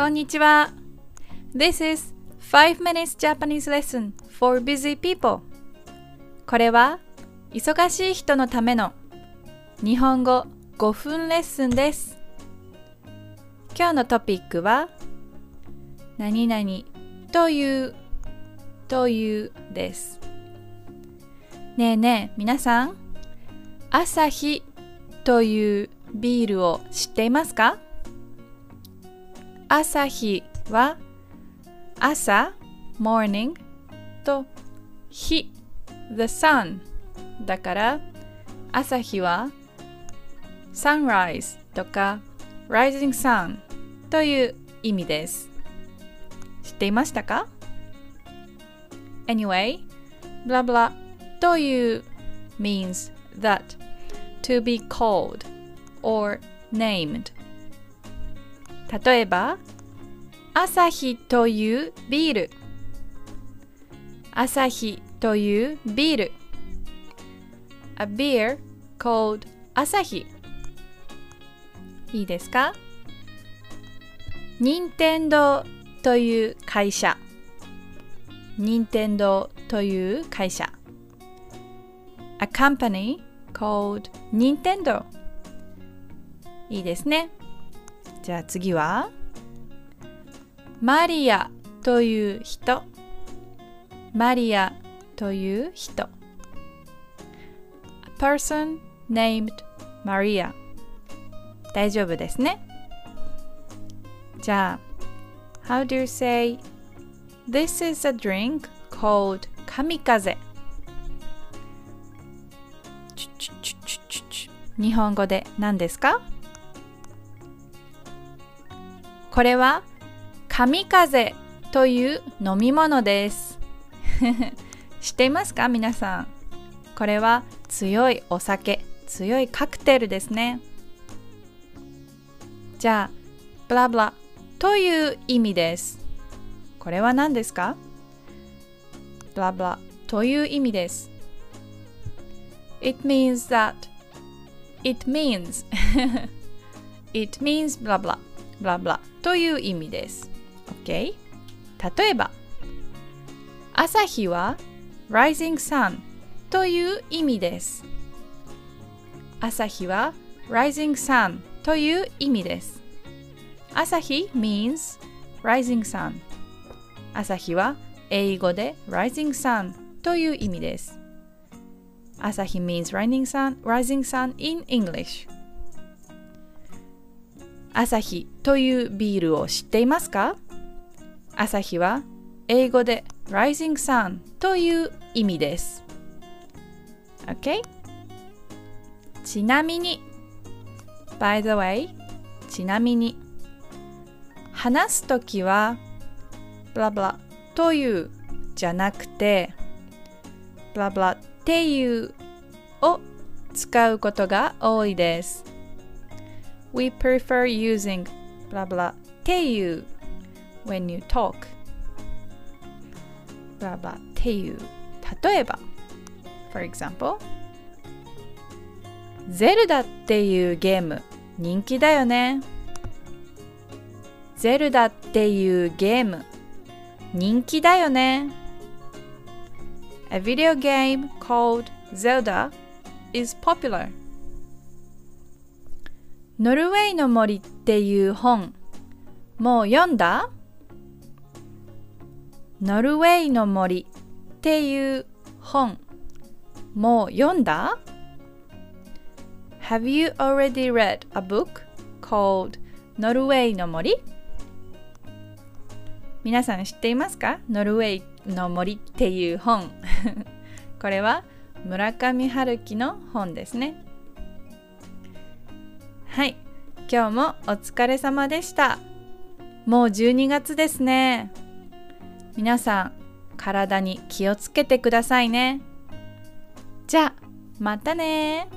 こんにちは。This is 5 minutes Japanese lesson for busy people. これは忙しい人のための日本語5分レッスンです。今日のトピックは何々というというです。ねえねえ皆さん朝日というビールを知っていますか？朝日は朝 morning と日 the sun だから朝日は sunrise とか rising sun という意味です知っていましたか Anyway, blah blah という means that to be called or named 例えば朝日というビール。朝日というビール。A beer called 朝日。いいですか？任天堂という会社。任天堂という会社。A company called Nintendo いいですね。じゃあ次はマリアという人マリアという人 A person named Maria 大丈夫ですねじゃあ How do you say This is a drink called 神風日本語で何ですかこれは神風という飲み物です。知っていますか？皆さん。これは強いお酒強いカクテルですね。じゃあブラブラという意味です。これは何ですか？ブラブラという意味です。It means that it means it means blah blah blah blah という意味です OK? 例えば朝日は rising sun という意味です朝日は rising sun という意味です朝日 means rising sun 朝日は英語で rising sun という意味です朝日 means rising sun, rising sun in English 朝日というビールを知っていますか？朝日は英語で rising sun という意味です。OK? ちなみに by the way ちなみに話すときは blah blah というじゃなくて blah blah っていうを使うことが多いです。We prefer using blah blah っていう when you talk blah blah っていう例えば for example ゼルダっていうゲーム人気だよねゼルダっていうゲーム人気だよね A video game called Zelda is popular ノルウェーの森っていう本。もう読んだ？ノルウェーの森っていう本。もう読んだ？Have you already read a book called ノルウェーの森？皆さん知っていますか？ノルウェーの森っていう本。これは村上春樹の本ですね。はい。今日もお疲れ様でした。もう12月ですね。皆さん体に気をつけてくださいね。じゃあまたね